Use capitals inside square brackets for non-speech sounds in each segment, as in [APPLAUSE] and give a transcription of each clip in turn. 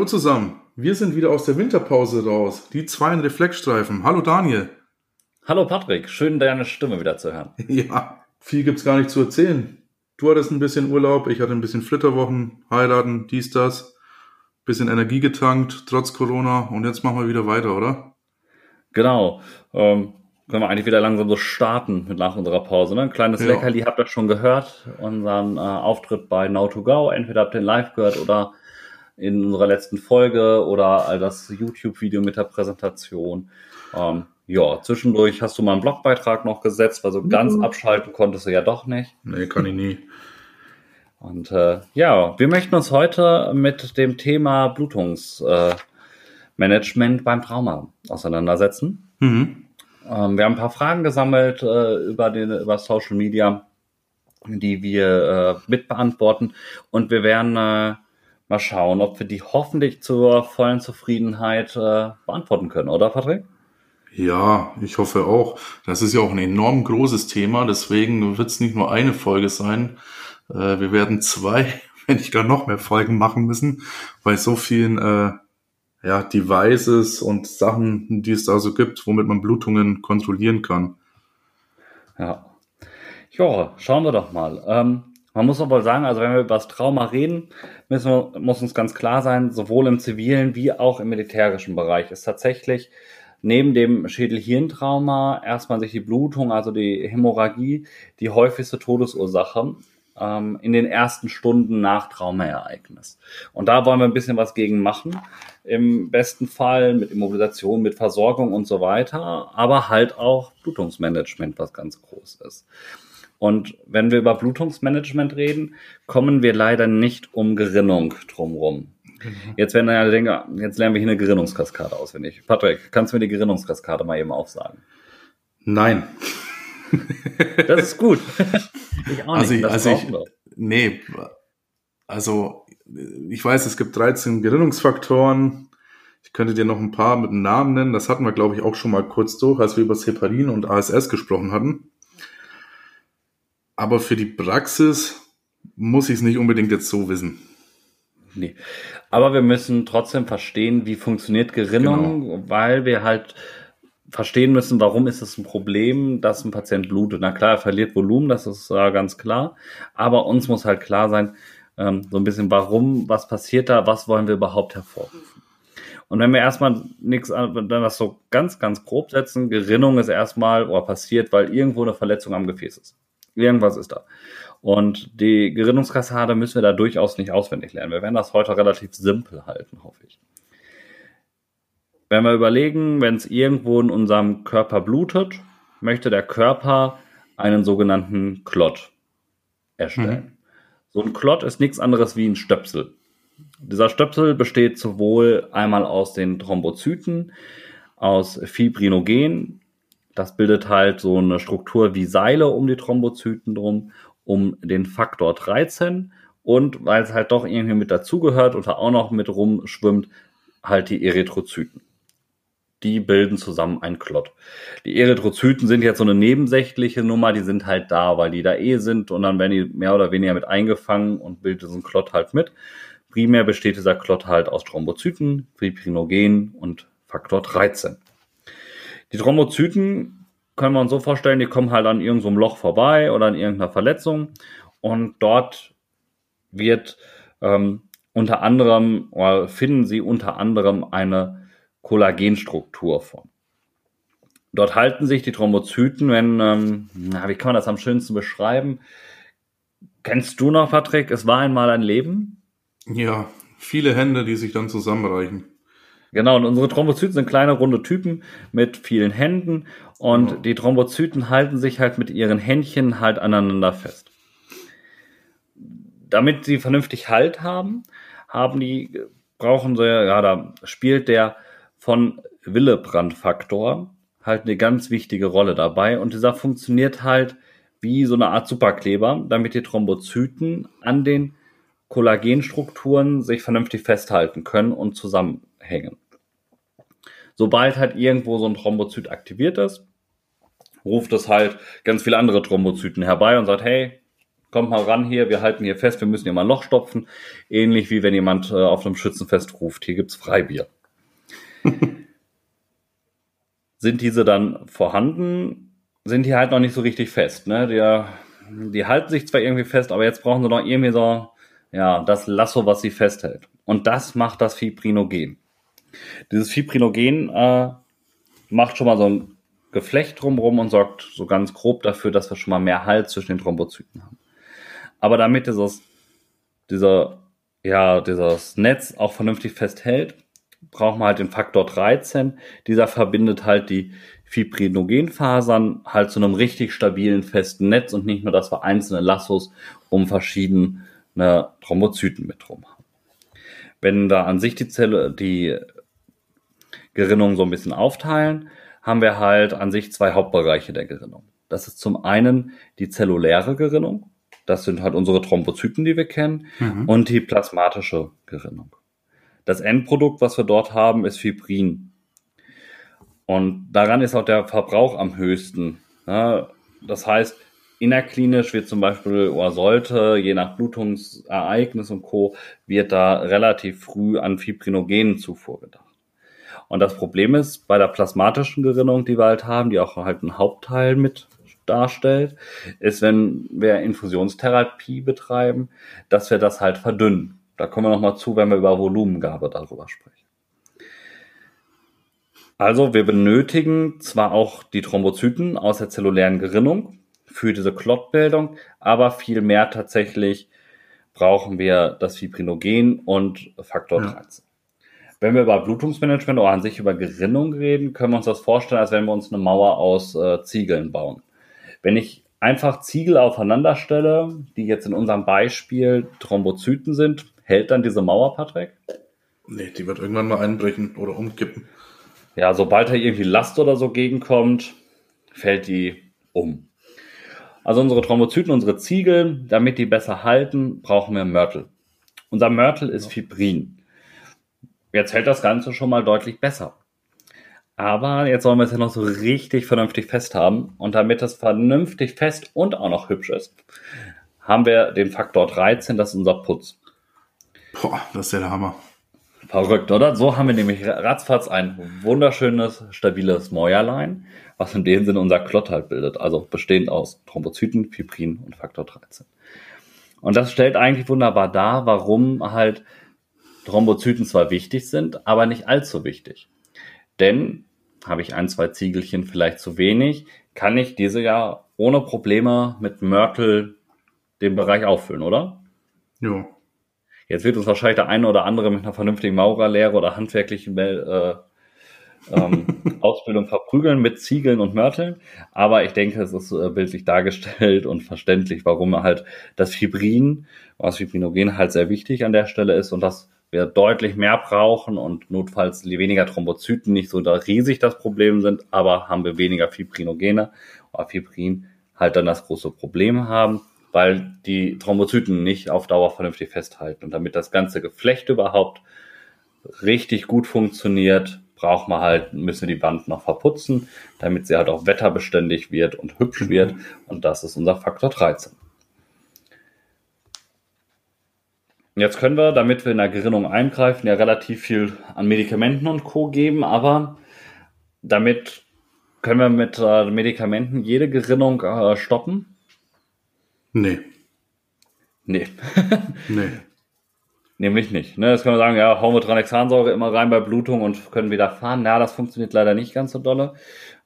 Hallo zusammen. Wir sind wieder aus der Winterpause raus. Die zwei in Reflexstreifen. Hallo Daniel. Hallo Patrick. Schön, deine Stimme wieder zu hören. [LAUGHS] Ja, viel gibt's gar nicht zu erzählen. Du hattest ein bisschen Urlaub, ich hatte ein bisschen Flitterwochen, heiraten, dies, das. Bisschen Energie getankt, trotz Corona. Und jetzt machen wir wieder weiter, oder? Genau. Ähm, können wir eigentlich wieder langsam so starten mit nach unserer Pause. Ne? Ein kleines ja. Leckerli habt ihr schon gehört. Unseren äh, Auftritt bei Now2Go. Entweder habt ihr ihn live gehört oder in unserer letzten Folge oder all das YouTube-Video mit der Präsentation. Ähm, ja, zwischendurch hast du mal einen Blogbeitrag noch gesetzt, weil so ganz mhm. abschalten konntest du ja doch nicht. Nee, kann ich nie. [LAUGHS] Und äh, ja, wir möchten uns heute mit dem Thema Blutungsmanagement äh, beim Trauma auseinandersetzen. Mhm. Ähm, wir haben ein paar Fragen gesammelt äh, über, den, über Social Media, die wir äh, mitbeantworten. Und wir werden äh, mal schauen, ob wir die hoffentlich zur vollen Zufriedenheit äh, beantworten können, oder Patrick? Ja, ich hoffe auch. Das ist ja auch ein enorm großes Thema, deswegen wird es nicht nur eine Folge sein. Äh, wir werden zwei, [LAUGHS] wenn nicht gar noch mehr Folgen machen müssen, bei so vielen äh, ja, Devices und Sachen, die es da so gibt, womit man Blutungen kontrollieren kann. Ja. Ja, schauen wir doch mal. Ähm, man muss aber sagen, also wenn wir über das Trauma reden, müssen wir, muss uns ganz klar sein, sowohl im zivilen wie auch im militärischen Bereich ist tatsächlich neben dem Schädel-Hirntrauma erstmal sich die Blutung, also die Hämorrhagie, die häufigste Todesursache ähm, in den ersten Stunden nach Traumaereignis. Und da wollen wir ein bisschen was gegen machen. Im besten Fall mit Immobilisation, mit Versorgung und so weiter, aber halt auch Blutungsmanagement, was ganz groß ist. Und wenn wir über Blutungsmanagement reden, kommen wir leider nicht um Gerinnung drumherum. Genau. Jetzt werden ja denken, jetzt lernen wir hier eine Gerinnungskaskade auswendig. Patrick, kannst du mir die Gerinnungskaskade mal eben aufsagen? Nein. das ist gut. [LAUGHS] ich auch nicht. Also, das also ich, nee, also ich weiß, es gibt 13 Gerinnungsfaktoren. Ich könnte dir noch ein paar mit einem Namen nennen. Das hatten wir, glaube ich, auch schon mal kurz durch, als wir über Heparin und ASS gesprochen hatten. Aber für die Praxis muss ich es nicht unbedingt jetzt so wissen. Nee. Aber wir müssen trotzdem verstehen, wie funktioniert Gerinnung, genau. weil wir halt verstehen müssen, warum ist es ein Problem, dass ein Patient blutet. Na klar, er verliert Volumen, das ist äh, ganz klar. Aber uns muss halt klar sein, ähm, so ein bisschen, warum, was passiert da, was wollen wir überhaupt hervorrufen. Und wenn wir erstmal nichts, dann das so ganz, ganz grob setzen, Gerinnung ist erstmal oder passiert, weil irgendwo eine Verletzung am Gefäß ist. Irgendwas ist da. Und die Gerinnungskaskade müssen wir da durchaus nicht auswendig lernen. Wir werden das heute relativ simpel halten, hoffe ich. Wenn wir überlegen, wenn es irgendwo in unserem Körper blutet, möchte der Körper einen sogenannten Klott erstellen. Mhm. So ein Klott ist nichts anderes wie ein Stöpsel. Dieser Stöpsel besteht sowohl einmal aus den Thrombozyten, aus Fibrinogen, das bildet halt so eine Struktur wie Seile um die Thrombozyten drum, um den Faktor 13 und weil es halt doch irgendwie mit dazugehört da auch noch mit rumschwimmt, halt die Erythrozyten. Die bilden zusammen ein Klott. Die Erythrozyten sind jetzt so eine nebensächliche Nummer, die sind halt da, weil die da eh sind und dann werden die mehr oder weniger mit eingefangen und bilden diesen Klott halt mit. Primär besteht dieser Klott halt aus Thrombozyten, Fibrinogen und Faktor 13. Die Thrombozyten können wir uns so vorstellen, die kommen halt an irgendeinem Loch vorbei oder an irgendeiner Verletzung und dort wird ähm, unter anderem oder finden sie unter anderem eine Kollagenstruktur von. Dort halten sich die Thrombozyten, wenn, ähm, na, wie kann man das am schönsten beschreiben? Kennst du noch, Patrick? Es war einmal ein Leben? Ja, viele Hände, die sich dann zusammenreichen. Genau, und unsere Thrombozyten sind kleine runde Typen mit vielen Händen und genau. die Thrombozyten halten sich halt mit ihren Händchen halt aneinander fest. Damit sie vernünftig Halt haben, haben die, brauchen sie, ja, da spielt der von Willebrand-Faktor halt eine ganz wichtige Rolle dabei und dieser funktioniert halt wie so eine Art Superkleber, damit die Thrombozyten an den Kollagenstrukturen sich vernünftig festhalten können und zusammenhängen. Sobald halt irgendwo so ein Thrombozyt aktiviert ist, ruft es halt ganz viele andere Thrombozyten herbei und sagt, hey, kommt mal ran hier, wir halten hier fest, wir müssen hier mal ein Loch stopfen. Ähnlich wie wenn jemand äh, auf einem Schützenfest ruft, hier gibt's Freibier. [LAUGHS] sind diese dann vorhanden, sind die halt noch nicht so richtig fest. Ne? Die, die halten sich zwar irgendwie fest, aber jetzt brauchen sie noch irgendwie so, ja, das Lasso, was sie festhält. Und das macht das Fibrinogen. Dieses Fibrinogen äh, macht schon mal so ein Geflecht drumherum und sorgt so ganz grob dafür, dass wir schon mal mehr Halt zwischen den Thrombozyten haben. Aber damit dieses, dieser, ja, dieses Netz auch vernünftig festhält, brauchen wir halt den Faktor 13. Dieser verbindet halt die Fibrinogenfasern halt zu einem richtig stabilen, festen Netz und nicht nur, dass wir einzelne Lassos um verschiedene Thrombozyten mit drum haben. Wenn da an sich die Zelle, die Gerinnung so ein bisschen aufteilen, haben wir halt an sich zwei Hauptbereiche der Gerinnung. Das ist zum einen die zelluläre Gerinnung. Das sind halt unsere Thrombozyten, die wir kennen, mhm. und die plasmatische Gerinnung. Das Endprodukt, was wir dort haben, ist Fibrin. Und daran ist auch der Verbrauch am höchsten. das heißt, innerklinisch wird zum Beispiel oder sollte, je nach Blutungsereignis und Co., wird da relativ früh an Fibrinogenen-Zufuhr gedacht. Und das Problem ist, bei der plasmatischen Gerinnung, die wir halt haben, die auch halt einen Hauptteil mit darstellt, ist, wenn wir Infusionstherapie betreiben, dass wir das halt verdünnen. Da kommen wir nochmal zu, wenn wir über Volumengabe darüber sprechen. Also wir benötigen zwar auch die Thrombozyten aus der zellulären Gerinnung für diese Klottbildung, aber viel mehr tatsächlich brauchen wir das Fibrinogen und Faktor ja. 13. Wenn wir über Blutungsmanagement oder an sich über Gerinnung reden, können wir uns das vorstellen, als wenn wir uns eine Mauer aus äh, Ziegeln bauen. Wenn ich einfach Ziegel aufeinander stelle, die jetzt in unserem Beispiel Thrombozyten sind, Hält dann diese Mauer, Patrick? Nee, die wird irgendwann mal einbrechen oder umkippen. Ja, sobald da irgendwie Last oder so gegenkommt, fällt die um. Also unsere Thrombozyten, unsere Ziegel, damit die besser halten, brauchen wir Mörtel. Unser Mörtel ist Fibrin. Jetzt hält das Ganze schon mal deutlich besser. Aber jetzt sollen wir es ja noch so richtig vernünftig fest haben. Und damit es vernünftig fest und auch noch hübsch ist, haben wir den Faktor 13, das ist unser Putz. Boah, das ist ja der Hammer. Verrückt, oder? So haben wir nämlich ratzfatz ein wunderschönes, stabiles Mäuerlein, was in dem Sinne unser Klott halt bildet. Also bestehend aus Thrombozyten, Fibrin und Faktor 13. Und das stellt eigentlich wunderbar dar, warum halt Thrombozyten zwar wichtig sind, aber nicht allzu wichtig. Denn habe ich ein, zwei Ziegelchen vielleicht zu wenig, kann ich diese ja ohne Probleme mit Mörtel den Bereich auffüllen, oder? Ja. Jetzt wird uns wahrscheinlich der eine oder andere mit einer vernünftigen Maurerlehre oder handwerklichen äh, ähm, [LAUGHS] Ausbildung verprügeln mit Ziegeln und Mörteln. Aber ich denke, es ist äh, bildlich dargestellt und verständlich, warum halt das Fibrin, was Fibrinogen halt sehr wichtig an der Stelle ist und dass wir deutlich mehr brauchen und notfalls weniger Thrombozyten nicht so da riesig das Problem sind, aber haben wir weniger Fibrinogene oder Fibrin halt dann das große Problem haben weil die Thrombozyten nicht auf Dauer vernünftig festhalten. Und damit das ganze Geflecht überhaupt richtig gut funktioniert, braucht man halt, müssen wir die Wand noch verputzen, damit sie halt auch wetterbeständig wird und hübsch mhm. wird. Und das ist unser Faktor 13. Jetzt können wir, damit wir in der Gerinnung eingreifen, ja relativ viel an Medikamenten und Co. geben, aber damit können wir mit äh, Medikamenten jede Gerinnung äh, stoppen. Nee. Nee. [LAUGHS] nee. Nämlich nicht. Ne? Das können wir sagen, ja, hauen wir Tranexansäure immer rein bei Blutung und können wieder fahren. Na, das funktioniert leider nicht ganz so dolle.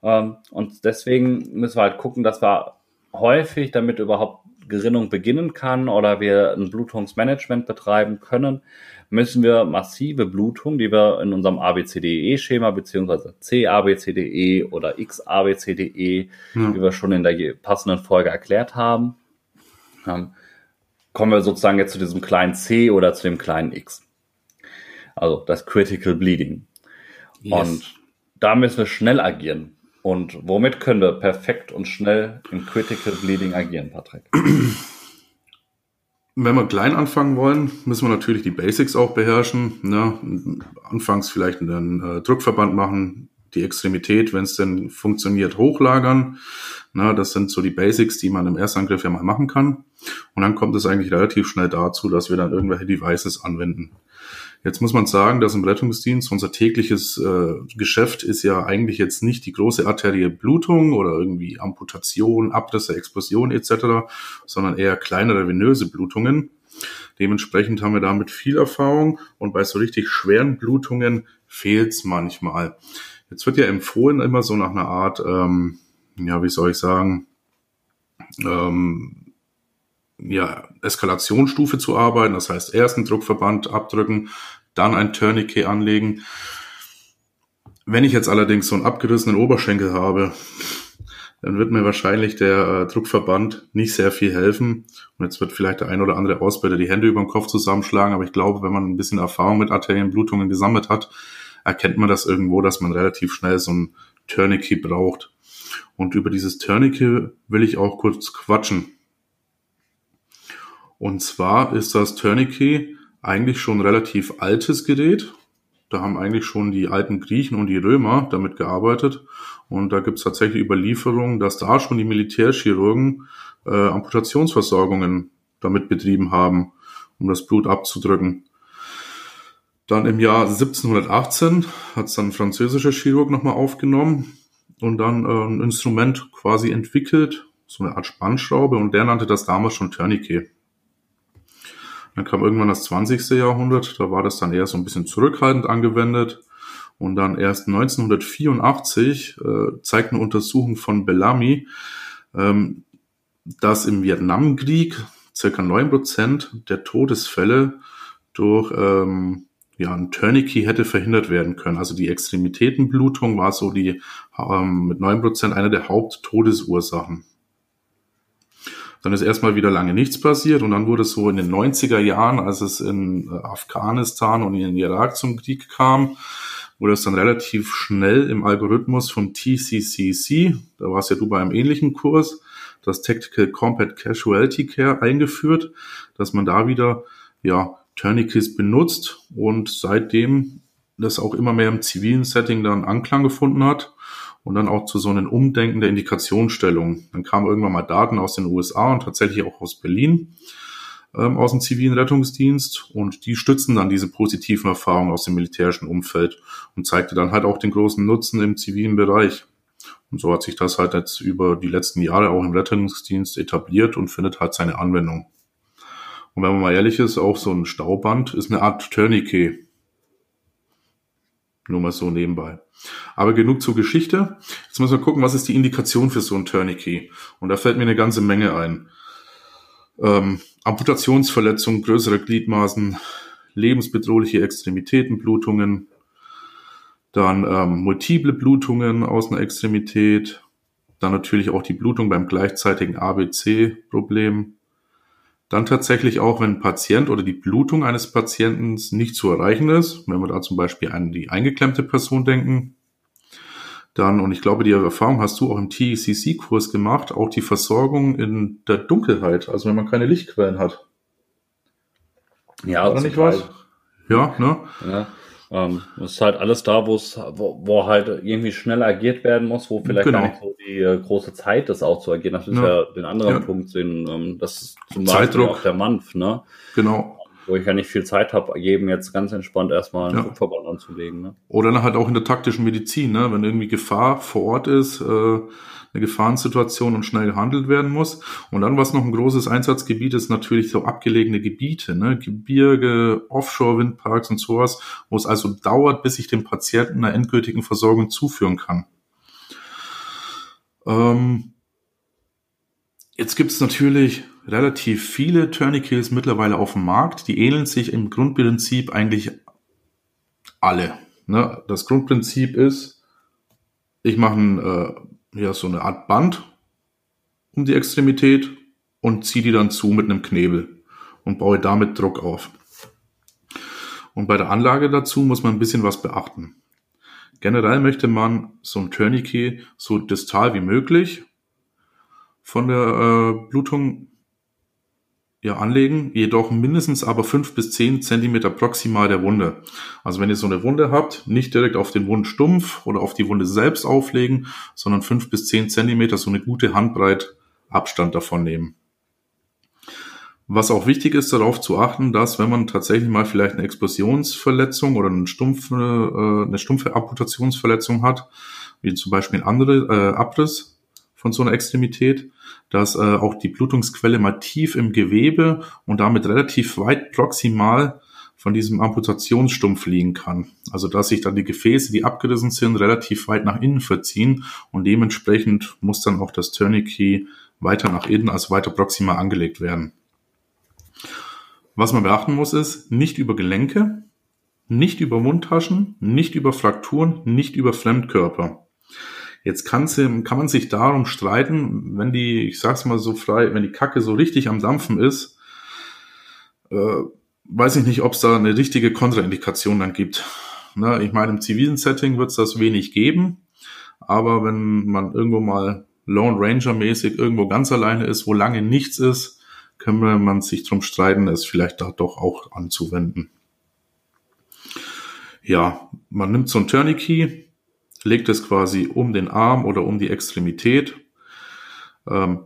Ähm, und deswegen müssen wir halt gucken, dass wir häufig, damit überhaupt Gerinnung beginnen kann oder wir ein Blutungsmanagement betreiben können, müssen wir massive Blutung, die wir in unserem ABCDE-Schema beziehungsweise CABCDE oder XABCDE, wie wir schon in der passenden Folge erklärt haben, ähm, kommen wir sozusagen jetzt zu diesem kleinen c oder zu dem kleinen x. Also das Critical Bleeding. Yes. Und da müssen wir schnell agieren. Und womit können wir perfekt und schnell im Critical Bleeding agieren, Patrick? Wenn wir klein anfangen wollen, müssen wir natürlich die Basics auch beherrschen. Ne? Anfangs vielleicht einen äh, Druckverband machen, die Extremität, wenn es denn funktioniert, hochlagern. Na, das sind so die Basics, die man im Erstangriff ja mal machen kann. Und dann kommt es eigentlich relativ schnell dazu, dass wir dann irgendwelche Devices anwenden. Jetzt muss man sagen, dass im Rettungsdienst unser tägliches äh, Geschäft ist ja eigentlich jetzt nicht die große arterielle Blutung oder irgendwie Amputation, Abrisse, Explosion etc., sondern eher kleinere venöse Blutungen. Dementsprechend haben wir damit viel Erfahrung und bei so richtig schweren Blutungen fehlt es manchmal. Jetzt wird ja empfohlen immer so nach einer Art, ähm, ja, wie soll ich sagen, ähm, ja, Eskalationsstufe zu arbeiten. Das heißt, erst einen Druckverband abdrücken, dann ein Tourniquet anlegen. Wenn ich jetzt allerdings so einen abgerissenen Oberschenkel habe, dann wird mir wahrscheinlich der äh, Druckverband nicht sehr viel helfen. Und jetzt wird vielleicht der ein oder andere Ausbilder die Hände über den Kopf zusammenschlagen, aber ich glaube, wenn man ein bisschen Erfahrung mit Arterienblutungen gesammelt hat, erkennt man das irgendwo, dass man relativ schnell so ein Tourniquet braucht. Und über dieses Tourniquet will ich auch kurz quatschen. Und zwar ist das Tourniquet eigentlich schon relativ altes Gerät. Da haben eigentlich schon die alten Griechen und die Römer damit gearbeitet. Und da gibt es tatsächlich Überlieferungen, dass da schon die Militärchirurgen äh, Amputationsversorgungen damit betrieben haben, um das Blut abzudrücken. Dann im Jahr 1718 hat es dann ein französischer Chirurg nochmal aufgenommen und dann äh, ein Instrument quasi entwickelt, so eine Art Spannschraube, und der nannte das damals schon Tourniquet. Dann kam irgendwann das 20. Jahrhundert, da war das dann eher so ein bisschen zurückhaltend angewendet. Und dann erst 1984 äh, zeigt eine Untersuchung von Bellamy, ähm, dass im Vietnamkrieg circa neun Prozent der Todesfälle durch ähm, ja, ein Tourniquet hätte verhindert werden können. Also die Extremitätenblutung war so die ähm, mit neun Prozent eine der Haupttodesursachen. Dann ist erstmal wieder lange nichts passiert und dann wurde es so in den 90er Jahren, als es in äh, Afghanistan und in Irak zum Krieg kam, wurde es dann relativ schnell im Algorithmus von TCCC, da warst ja du bei einem ähnlichen Kurs, das Tactical Combat Casualty Care eingeführt, dass man da wieder ja Tourniquets benutzt und seitdem das auch immer mehr im zivilen Setting dann Anklang gefunden hat und dann auch zu so einem Umdenken der Indikationsstellung. Dann kamen irgendwann mal Daten aus den USA und tatsächlich auch aus Berlin ähm, aus dem zivilen Rettungsdienst und die stützen dann diese positiven Erfahrungen aus dem militärischen Umfeld und zeigte dann halt auch den großen Nutzen im zivilen Bereich. Und so hat sich das halt jetzt über die letzten Jahre auch im Rettungsdienst etabliert und findet halt seine Anwendung. Und wenn man mal ehrlich ist, auch so ein Stauband ist eine Art Tourniquet. Nur mal so nebenbei. Aber genug zur Geschichte. Jetzt müssen wir gucken, was ist die Indikation für so ein Tourniquet. Und da fällt mir eine ganze Menge ein. Ähm, Amputationsverletzungen, größere Gliedmaßen, lebensbedrohliche Extremitätenblutungen, dann ähm, multiple Blutungen aus einer Extremität, dann natürlich auch die Blutung beim gleichzeitigen ABC-Problem, dann tatsächlich auch, wenn ein Patient oder die Blutung eines Patienten nicht zu erreichen ist, wenn wir da zum Beispiel an die eingeklemmte Person denken, dann, und ich glaube, die Erfahrung hast du auch im TECC-Kurs gemacht, auch die Versorgung in der Dunkelheit, also wenn man keine Lichtquellen hat. Ja, oder nicht was? Ja, ne? Ja. Ähm, das ist halt alles da, wo es, wo halt irgendwie schnell agiert werden muss, wo vielleicht genau. auch so die äh, große Zeit ist, auch zu agieren. Das ist ja, ja den anderen ja. Punkt, den, ähm, das ist zum Zeitdruck. Beispiel auch der Manf, ne? Genau. Wo ich ja nicht viel Zeit habe, jedem jetzt ganz entspannt erstmal einen ja. Druckverband anzulegen. Ne? Oder dann halt auch in der taktischen Medizin, ne? wenn irgendwie Gefahr vor Ort ist, äh, eine Gefahrensituation und schnell gehandelt werden muss. Und dann, was noch ein großes Einsatzgebiet ist, natürlich so abgelegene Gebiete, ne? Gebirge, Offshore-Windparks und sowas, wo es also dauert, bis ich dem Patienten einer endgültigen Versorgung zuführen kann. Ähm Jetzt gibt es natürlich relativ viele Tourniquets mittlerweile auf dem Markt. Die ähneln sich im Grundprinzip eigentlich alle. Ne? Das Grundprinzip ist, ich mache ein äh, ja, so eine Art Band um die Extremität und ziehe die dann zu mit einem Knebel und baue damit Druck auf. Und bei der Anlage dazu muss man ein bisschen was beachten. Generell möchte man so ein Tourniquet so distal wie möglich von der äh, Blutung ja, anlegen, jedoch mindestens aber fünf bis zehn Zentimeter proximal der Wunde. Also wenn ihr so eine Wunde habt, nicht direkt auf den Wundstumpf oder auf die Wunde selbst auflegen, sondern fünf bis zehn Zentimeter, so eine gute Handbreit Abstand davon nehmen. Was auch wichtig ist, darauf zu achten, dass wenn man tatsächlich mal vielleicht eine Explosionsverletzung oder eine stumpfe, äh, eine stumpfe Amputationsverletzung hat, wie zum Beispiel ein anderer äh, Abriss von so einer Extremität, dass äh, auch die Blutungsquelle mal tief im Gewebe und damit relativ weit proximal von diesem Amputationsstumpf liegen kann. Also dass sich dann die Gefäße, die abgerissen sind, relativ weit nach innen verziehen und dementsprechend muss dann auch das Tourniquet weiter nach innen, also weiter proximal angelegt werden. Was man beachten muss, ist nicht über Gelenke, nicht über Mundtaschen, nicht über Frakturen, nicht über Fremdkörper. Jetzt kann, kann man sich darum streiten, wenn die, ich sag's mal so frei, wenn die Kacke so richtig am Dampfen ist, äh, weiß ich nicht, ob es da eine richtige Kontraindikation dann gibt. Na, ich meine, im zivilen Setting wird es das wenig geben, aber wenn man irgendwo mal Lone Ranger mäßig irgendwo ganz alleine ist, wo lange nichts ist, kann man sich drum streiten, es vielleicht da doch auch anzuwenden. Ja, man nimmt so ein Tourniquet, legt es quasi um den Arm oder um die Extremität, ähm,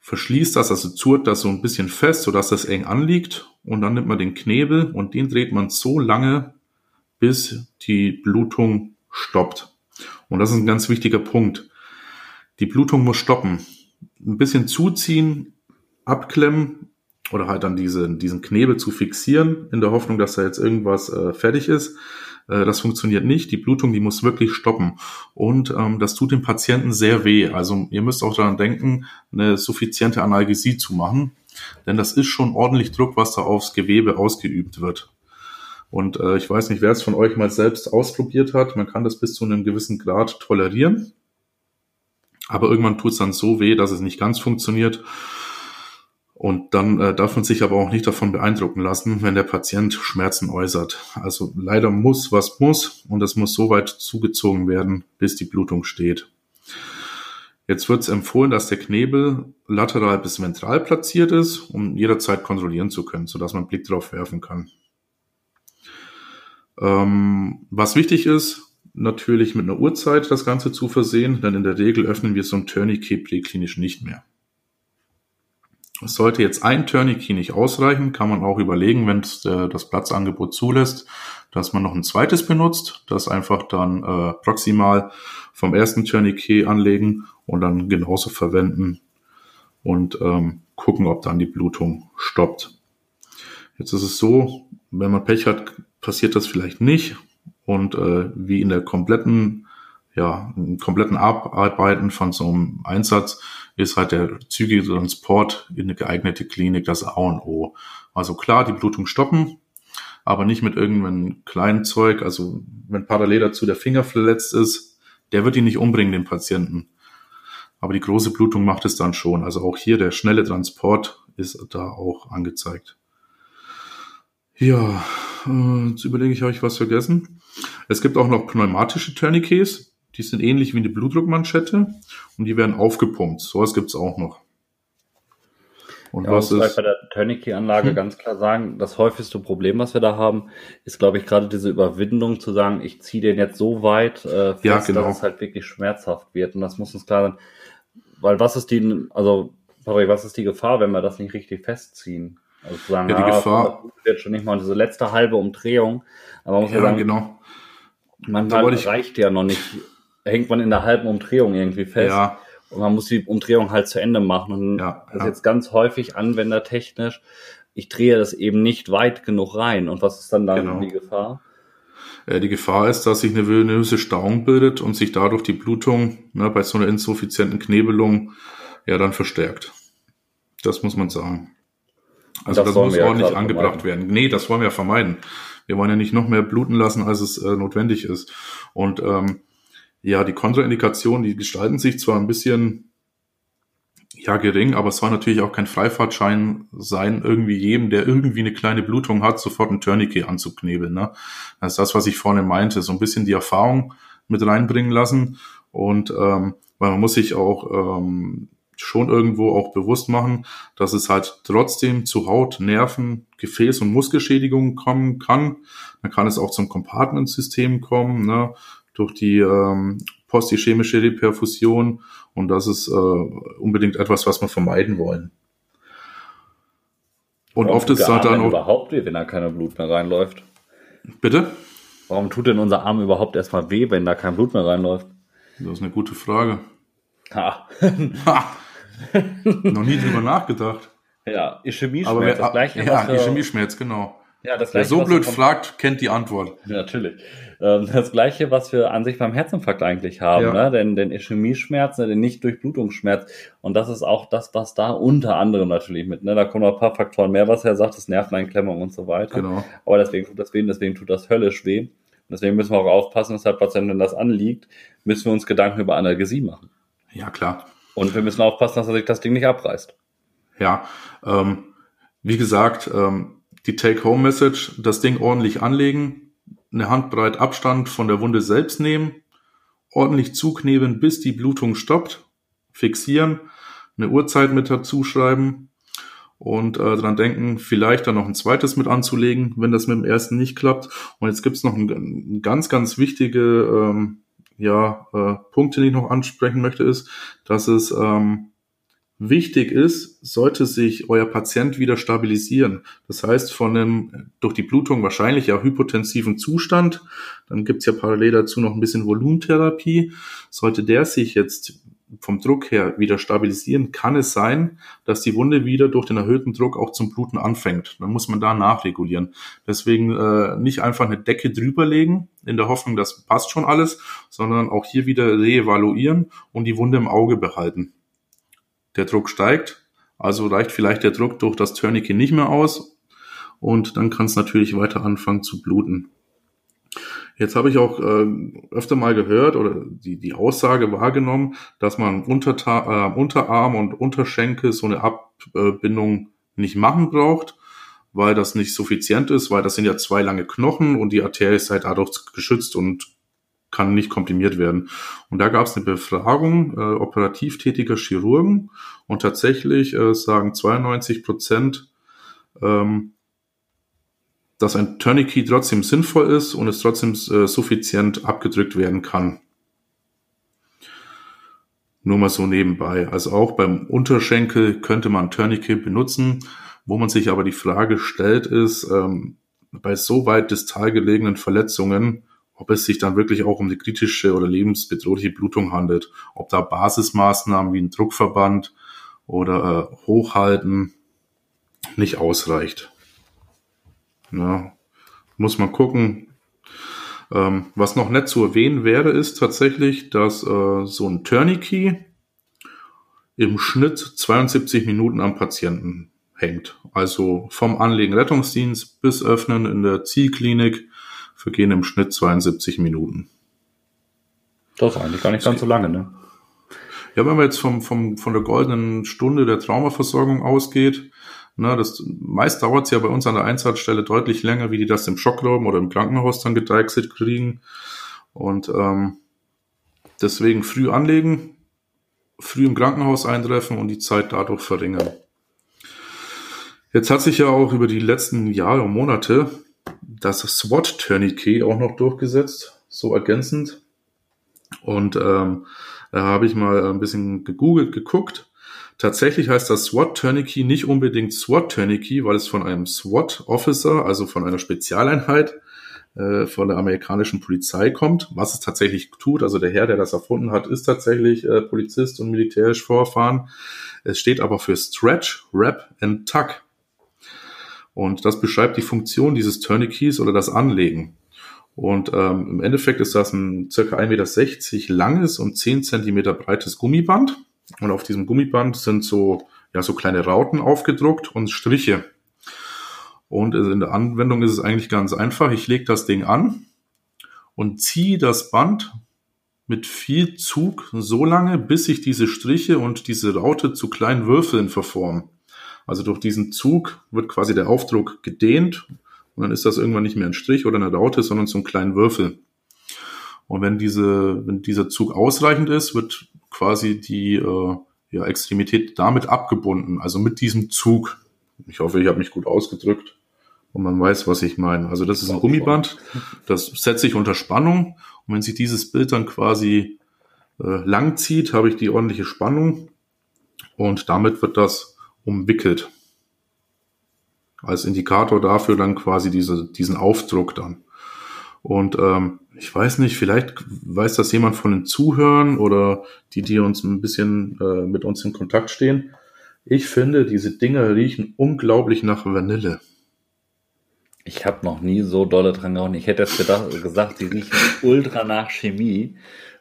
verschließt das, also zurt das so ein bisschen fest, sodass das eng anliegt und dann nimmt man den Knebel und den dreht man so lange, bis die Blutung stoppt. Und das ist ein ganz wichtiger Punkt. Die Blutung muss stoppen. Ein bisschen zuziehen abklemmen oder halt dann diese, diesen Knebel zu fixieren, in der Hoffnung, dass da jetzt irgendwas äh, fertig ist. Äh, das funktioniert nicht. Die Blutung, die muss wirklich stoppen. Und ähm, das tut dem Patienten sehr weh. Also ihr müsst auch daran denken, eine suffiziente Analgesie zu machen. Denn das ist schon ordentlich Druck, was da aufs Gewebe ausgeübt wird. Und äh, ich weiß nicht, wer es von euch mal selbst ausprobiert hat. Man kann das bis zu einem gewissen Grad tolerieren. Aber irgendwann tut es dann so weh, dass es nicht ganz funktioniert. Und dann äh, darf man sich aber auch nicht davon beeindrucken lassen, wenn der Patient Schmerzen äußert. Also leider muss, was muss, und es muss so weit zugezogen werden, bis die Blutung steht. Jetzt wird es empfohlen, dass der Knebel lateral bis ventral platziert ist, um jederzeit kontrollieren zu können, sodass man Blick drauf werfen kann. Ähm, was wichtig ist, natürlich mit einer Uhrzeit das Ganze zu versehen, denn in der Regel öffnen wir so ein Tourniquet präklinisch nicht mehr. Sollte jetzt ein Tourniquet nicht ausreichen, kann man auch überlegen, wenn es äh, das Platzangebot zulässt, dass man noch ein zweites benutzt, das einfach dann äh, proximal vom ersten Tourniquet anlegen und dann genauso verwenden und ähm, gucken, ob dann die Blutung stoppt. Jetzt ist es so, wenn man Pech hat, passiert das vielleicht nicht und äh, wie in der kompletten ja, im kompletten Abarbeiten von so einem Einsatz ist halt der zügige Transport in eine geeignete Klinik das A und O. Also klar, die Blutung stoppen, aber nicht mit irgendeinem kleinen Zeug. Also wenn parallel dazu der Finger verletzt ist, der wird ihn nicht umbringen, den Patienten. Aber die große Blutung macht es dann schon. Also auch hier der schnelle Transport ist da auch angezeigt. Ja, äh, jetzt überlege ich, habe ich was vergessen? Es gibt auch noch pneumatische Tourniquets. Die sind ähnlich wie eine Blutdruckmanschette und die werden aufgepumpt. Sowas gibt's auch noch. Und ja, was ist bei der Tourniquet-Anlage hm? ganz klar sagen, das häufigste Problem, was wir da haben, ist, glaube ich, gerade diese Überwindung zu sagen, ich ziehe den jetzt so weit äh, fest, ja, genau. dass es halt wirklich schmerzhaft wird. Und das muss uns klar sein. Weil was ist die, also, sorry, was ist die Gefahr, wenn wir das nicht richtig festziehen? Also zu sagen, ja, die ah, Gefahr wird schon nicht mal diese letzte halbe Umdrehung. Aber man muss ja, ja sagen, genau. manchmal reicht ja noch nicht hängt man in der halben Umdrehung irgendwie fest. Ja. Und man muss die Umdrehung halt zu Ende machen. Und ja, das ist jetzt ganz häufig anwendertechnisch. Ich drehe das eben nicht weit genug rein. Und was ist dann dann genau. die Gefahr? Äh, die Gefahr ist, dass sich eine venöse Stauung bildet und sich dadurch die Blutung ne, bei so einer insuffizienten Knebelung ja dann verstärkt. Das muss man sagen. Also das, das muss ordentlich ja angebracht vermeiden. werden. Nee, das wollen wir ja vermeiden. Wir wollen ja nicht noch mehr bluten lassen, als es äh, notwendig ist. Und ähm, ja, die Kontraindikationen, die gestalten sich zwar ein bisschen ja gering, aber es soll natürlich auch kein Freifahrtschein sein, irgendwie jedem, der irgendwie eine kleine Blutung hat, sofort ein Tourniquet anzuknebeln. Ne? Das ist das, was ich vorne meinte, so ein bisschen die Erfahrung mit reinbringen lassen und ähm, weil man muss sich auch ähm, schon irgendwo auch bewusst machen, dass es halt trotzdem zu Haut, Nerven, Gefäß- und Muskelschädigungen kommen kann. Dann kann es auch zum Compartment-System kommen, ne, durch die ähm, postischemische Reperfusion. Und das ist äh, unbedingt etwas, was wir vermeiden wollen. Und Warum oft ist da dann auch überhaupt weh, wenn da kein Blut mehr reinläuft. Bitte? Warum tut denn unser Arm überhaupt erstmal weh, wenn da kein Blut mehr reinläuft? Das ist eine gute Frage. Ha. ha. Noch nie drüber nachgedacht. Ja, Ischämie-Schmerz, das gleiche. Ja, Ischämie-Schmerz, genau. Ja, das gleiche, Wer so blöd fragt, kennt die Antwort. Ja, natürlich. Ähm, das gleiche, was wir an sich beim Herzinfarkt eigentlich haben, ja. ne? denn den Ischämie-Schmerz, ne? den Nicht-Durchblutungsschmerz. Und das ist auch das, was da unter anderem natürlich mit, ne? da kommen noch ein paar Faktoren mehr, was er sagt, das Nerveneinklemmung und so weiter. Genau. Aber deswegen tut das weh, deswegen tut das höllisch weh. Und deswegen müssen wir auch aufpassen, dass der Patient, wenn das anliegt, müssen wir uns Gedanken über Analgesie machen. Ja, klar. Und wir müssen aufpassen, dass er sich das Ding nicht abreißt. Ja, ähm, wie gesagt, ähm, die Take-Home-Message, das Ding ordentlich anlegen, eine Handbreit Abstand von der Wunde selbst nehmen, ordentlich zukneben, bis die Blutung stoppt, fixieren, eine Uhrzeit mit dazu schreiben und äh, dran denken, vielleicht dann noch ein zweites mit anzulegen, wenn das mit dem ersten nicht klappt. Und jetzt gibt's noch ein, ganz, ganz wichtige ähm, ja, äh, Punkt, den ich noch ansprechen möchte, ist, dass es ähm, wichtig ist, sollte sich euer Patient wieder stabilisieren. Das heißt, von einem durch die Blutung wahrscheinlich ja hypotensiven Zustand, dann gibt's ja parallel dazu noch ein bisschen Volumentherapie. Sollte der sich jetzt vom Druck her wieder stabilisieren, kann es sein, dass die Wunde wieder durch den erhöhten Druck auch zum Bluten anfängt. Dann muss man da nachregulieren. Deswegen äh, nicht einfach eine Decke drüberlegen, in der Hoffnung, das passt schon alles, sondern auch hier wieder reevaluieren und die Wunde im Auge behalten. Der Druck steigt, also reicht vielleicht der Druck durch das Tourniquet nicht mehr aus und dann kann es natürlich weiter anfangen zu bluten. Jetzt habe ich auch äh, öfter mal gehört oder die, die Aussage wahrgenommen, dass man Unterta äh, Unterarm und Unterschenkel so eine Abbindung nicht machen braucht, weil das nicht suffizient ist, weil das sind ja zwei lange Knochen und die Arterie ist halt dadurch geschützt und kann nicht komprimiert werden. Und da gab es eine Befragung äh, operativ tätiger Chirurgen und tatsächlich äh, sagen 92 Prozent ähm, dass ein Tourniquet trotzdem sinnvoll ist und es trotzdem äh, suffizient abgedrückt werden kann. Nur mal so nebenbei. Also auch beim Unterschenkel könnte man Tourniquet benutzen. Wo man sich aber die Frage stellt, ist, ähm, bei so weit distal gelegenen Verletzungen, ob es sich dann wirklich auch um die kritische oder lebensbedrohliche Blutung handelt. Ob da Basismaßnahmen wie ein Druckverband oder äh, Hochhalten nicht ausreicht. Ja, muss man gucken. Ähm, was noch nett zu erwähnen wäre, ist tatsächlich, dass äh, so ein Tourniquet im Schnitt 72 Minuten am Patienten hängt. Also vom Anlegen Rettungsdienst bis Öffnen in der Zielklinik vergehen im Schnitt 72 Minuten. Das ist eigentlich gar nicht ganz so lange, ne? Ja, wenn man jetzt vom, vom, von der goldenen Stunde der Traumaversorgung ausgeht, Ne, das, meist dauert es ja bei uns an der Einsatzstelle deutlich länger, wie die das im Schockraum oder im Krankenhaus dann gedeichselt kriegen. Und ähm, deswegen früh anlegen, früh im Krankenhaus eintreffen und die Zeit dadurch verringern. Jetzt hat sich ja auch über die letzten Jahre und Monate das SWAT-Tourniquet auch noch durchgesetzt, so ergänzend. Und ähm, da habe ich mal ein bisschen gegoogelt, geguckt. Tatsächlich heißt das SWAT Tourniquet nicht unbedingt SWAT Tourniquet, weil es von einem SWAT Officer, also von einer Spezialeinheit äh, von der amerikanischen Polizei kommt, was es tatsächlich tut. Also der Herr, der das erfunden hat, ist tatsächlich äh, Polizist und militärisch vorfahren. Es steht aber für Stretch, Wrap and Tuck. Und das beschreibt die Funktion dieses Tourniquets oder das Anlegen. Und ähm, im Endeffekt ist das ein circa 1,60 Meter langes und 10 Zentimeter breites Gummiband und auf diesem Gummiband sind so, ja, so kleine Rauten aufgedruckt und Striche. Und in der Anwendung ist es eigentlich ganz einfach. Ich lege das Ding an und ziehe das Band mit viel Zug so lange, bis sich diese Striche und diese Raute zu kleinen Würfeln verformen. Also durch diesen Zug wird quasi der Aufdruck gedehnt und dann ist das irgendwann nicht mehr ein Strich oder eine Raute, sondern so ein kleinen Würfel. Und wenn diese, wenn dieser Zug ausreichend ist, wird quasi die, äh, ja, Extremität damit abgebunden, also mit diesem Zug. Ich hoffe, ich habe mich gut ausgedrückt und man weiß, was ich meine. Also das ist ein Gummiband, das setze ich unter Spannung und wenn sich dieses Bild dann quasi äh, lang zieht, habe ich die ordentliche Spannung und damit wird das umwickelt. Als Indikator dafür dann quasi diese, diesen Aufdruck dann. Und ähm, ich weiß nicht, vielleicht weiß das jemand von den Zuhörern oder die, die uns ein bisschen äh, mit uns in Kontakt stehen. Ich finde, diese Dinger riechen unglaublich nach Vanille. Ich habe noch nie so dolle dran gehauen. Ich hätte jetzt gedacht, gesagt, die riechen ultra nach Chemie.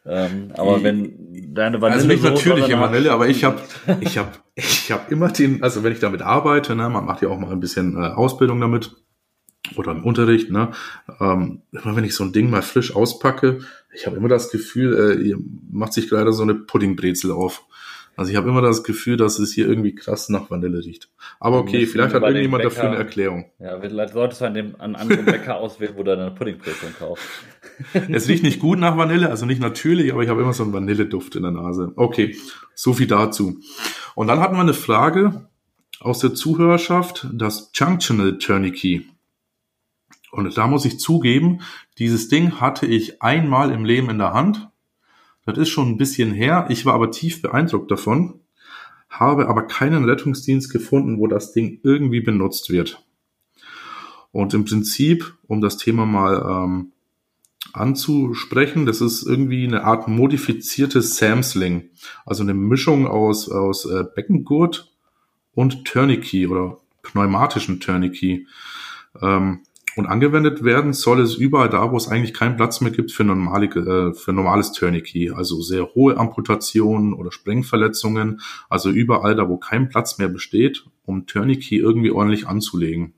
Ähm, aber wenn deine Vanille. Also nicht natürliche Vanille, aber ich habe [LAUGHS] ich hab, ich hab immer den, also wenn ich damit arbeite, ne, man macht ja auch mal ein bisschen äh, Ausbildung damit oder im Unterricht, ne, ähm, immer wenn ich so ein Ding mal frisch auspacke, ich habe immer das Gefühl, äh, ihr macht sich gerade so eine Puddingbrezel auf. Also ich habe immer das Gefühl, dass es hier irgendwie krass nach Vanille riecht. Aber okay, vielleicht hat irgendjemand Bäcker, dafür eine Erklärung. Ja, vielleicht solltest du an dem an anderen Bäcker auswählen, wo du deine Puddingbrezeln kaufst. [LAUGHS] es riecht nicht gut nach Vanille, also nicht natürlich, aber ich habe immer so einen Vanilleduft in der Nase. Okay, so viel dazu. Und dann hatten wir eine Frage aus der Zuhörerschaft, das Junctional Tourniquet. Und da muss ich zugeben, dieses Ding hatte ich einmal im Leben in der Hand das ist schon ein bisschen her. Ich war aber tief beeindruckt davon, habe aber keinen Rettungsdienst gefunden, wo das Ding irgendwie benutzt wird. Und im Prinzip, um das Thema mal ähm, anzusprechen, das ist irgendwie eine Art modifiziertes Samsling. Also eine Mischung aus, aus äh, Beckengurt und Tourniquet oder pneumatischen Tourniquet. Ähm, und angewendet werden soll es überall da, wo es eigentlich keinen Platz mehr gibt für, normale, äh, für normales Tourniquet, also sehr hohe Amputationen oder Sprengverletzungen, also überall da, wo kein Platz mehr besteht, um Tourniquet irgendwie ordentlich anzulegen.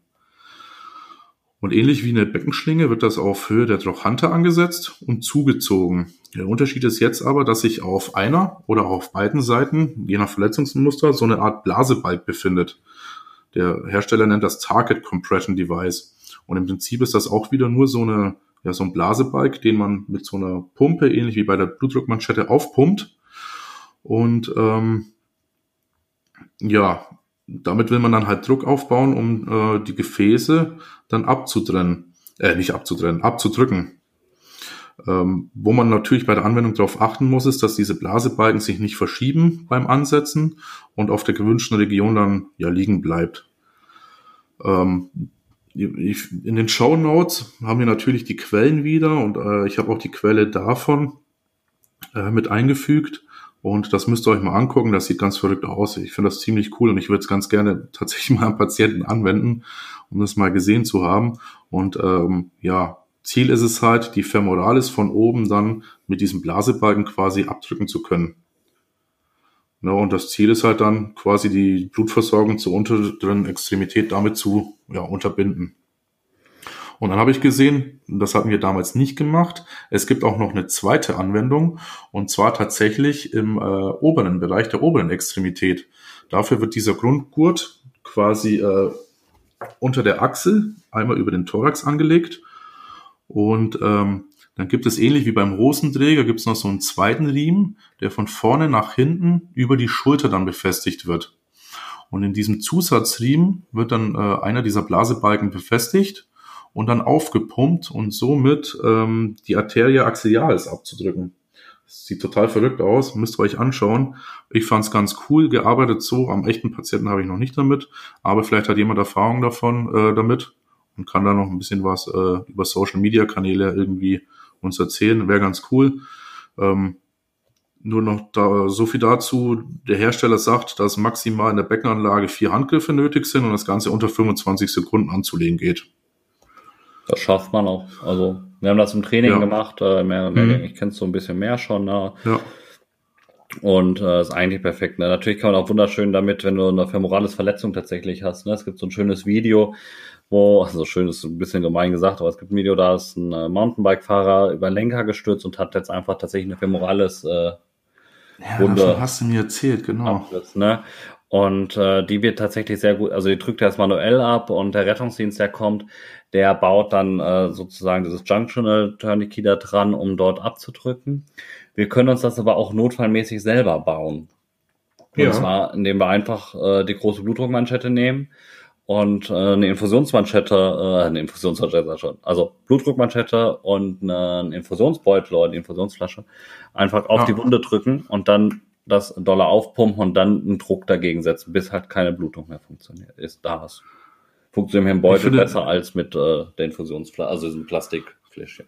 Und ähnlich wie eine Beckenschlinge wird das auf Höhe der Trochanter angesetzt und zugezogen. Der Unterschied ist jetzt aber, dass sich auf einer oder auf beiden Seiten, je nach Verletzungsmuster, so eine Art Blasebalg befindet. Der Hersteller nennt das Target Compression Device. Und im Prinzip ist das auch wieder nur so eine, ja, so ein Blasebalg, den man mit so einer Pumpe, ähnlich wie bei der Blutdruckmanschette, aufpumpt. Und ähm, ja, damit will man dann halt Druck aufbauen, um äh, die Gefäße dann abzutrennen. Äh, nicht abzutrennen, abzudrücken. Ähm, wo man natürlich bei der Anwendung darauf achten muss, ist, dass diese Blasebalken sich nicht verschieben beim Ansetzen und auf der gewünschten Region dann ja liegen bleibt. Ähm, in den Show Notes haben wir natürlich die Quellen wieder und äh, ich habe auch die Quelle davon äh, mit eingefügt. Und das müsst ihr euch mal angucken. Das sieht ganz verrückt aus. Ich finde das ziemlich cool und ich würde es ganz gerne tatsächlich [LAUGHS] mal am Patienten anwenden, um das mal gesehen zu haben. Und ähm, ja, Ziel ist es halt, die Femoralis von oben dann mit diesem Blasebalken quasi abdrücken zu können. Ja, und das Ziel ist halt dann quasi die Blutversorgung zur unteren Extremität damit zu ja, unterbinden. Und dann habe ich gesehen, das hatten wir damals nicht gemacht, es gibt auch noch eine zweite Anwendung und zwar tatsächlich im äh, oberen Bereich der oberen Extremität. Dafür wird dieser Grundgurt quasi äh, unter der Achsel einmal über den Thorax angelegt und ähm, dann gibt es ähnlich wie beim Hosenträger, gibt es noch so einen zweiten Riemen, der von vorne nach hinten über die Schulter dann befestigt wird. Und in diesem Zusatzriemen wird dann äh, einer dieser Blasebalken befestigt und dann aufgepumpt und somit ähm, die Arteria axialis abzudrücken. Das sieht total verrückt aus, müsst ihr euch anschauen. Ich fand es ganz cool, gearbeitet so. Am echten Patienten habe ich noch nicht damit, aber vielleicht hat jemand Erfahrung davon äh, damit und kann da noch ein bisschen was äh, über Social Media Kanäle irgendwie uns erzählen. Wäre ganz cool. Ähm, nur noch da, so viel dazu. Der Hersteller sagt, dass maximal in der Beckenanlage vier Handgriffe nötig sind und das Ganze unter 25 Sekunden anzulegen geht. Das schafft man auch. Also wir haben das im Training ja. gemacht. Äh, mehr, mehr, mhm. Ich kenne es so ein bisschen mehr schon. Ne? Ja. Und äh, ist eigentlich perfekt. Ne? Natürlich kann man auch wunderschön damit, wenn du eine femorales Verletzung tatsächlich hast. Ne? Es gibt so ein schönes Video, wo, also schön ist ein bisschen gemein gesagt, aber es gibt ein Video, da ist ein äh, Mountainbike-Fahrer über Lenker gestürzt und hat jetzt einfach tatsächlich eine femorales äh, ja, Wunde. hast du mir erzählt, genau. Abschluss, ne? Und äh, die wird tatsächlich sehr gut, also die drückt erst manuell ab und der Rettungsdienst, der kommt, der baut dann äh, sozusagen dieses Junctional Tourniquet da dran, um dort abzudrücken. Wir können uns das aber auch notfallmäßig selber bauen. Und ja. zwar, indem wir einfach äh, die große Blutdruckmanschette nehmen und äh, eine Infusionsmanschette, äh, eine Infusionsmanschette schon, also Blutdruckmanschette und einen Infusionsbeutel oder eine Infusionsflasche einfach auf ah. die Wunde drücken und dann das Dollar aufpumpen und dann einen Druck dagegen setzen, bis halt keine Blutung mehr funktioniert, ist da ist. Funktioniert mit dem Beutel finde, besser als mit äh, der Infusionsflasche, also diesem Plastikfläschchen.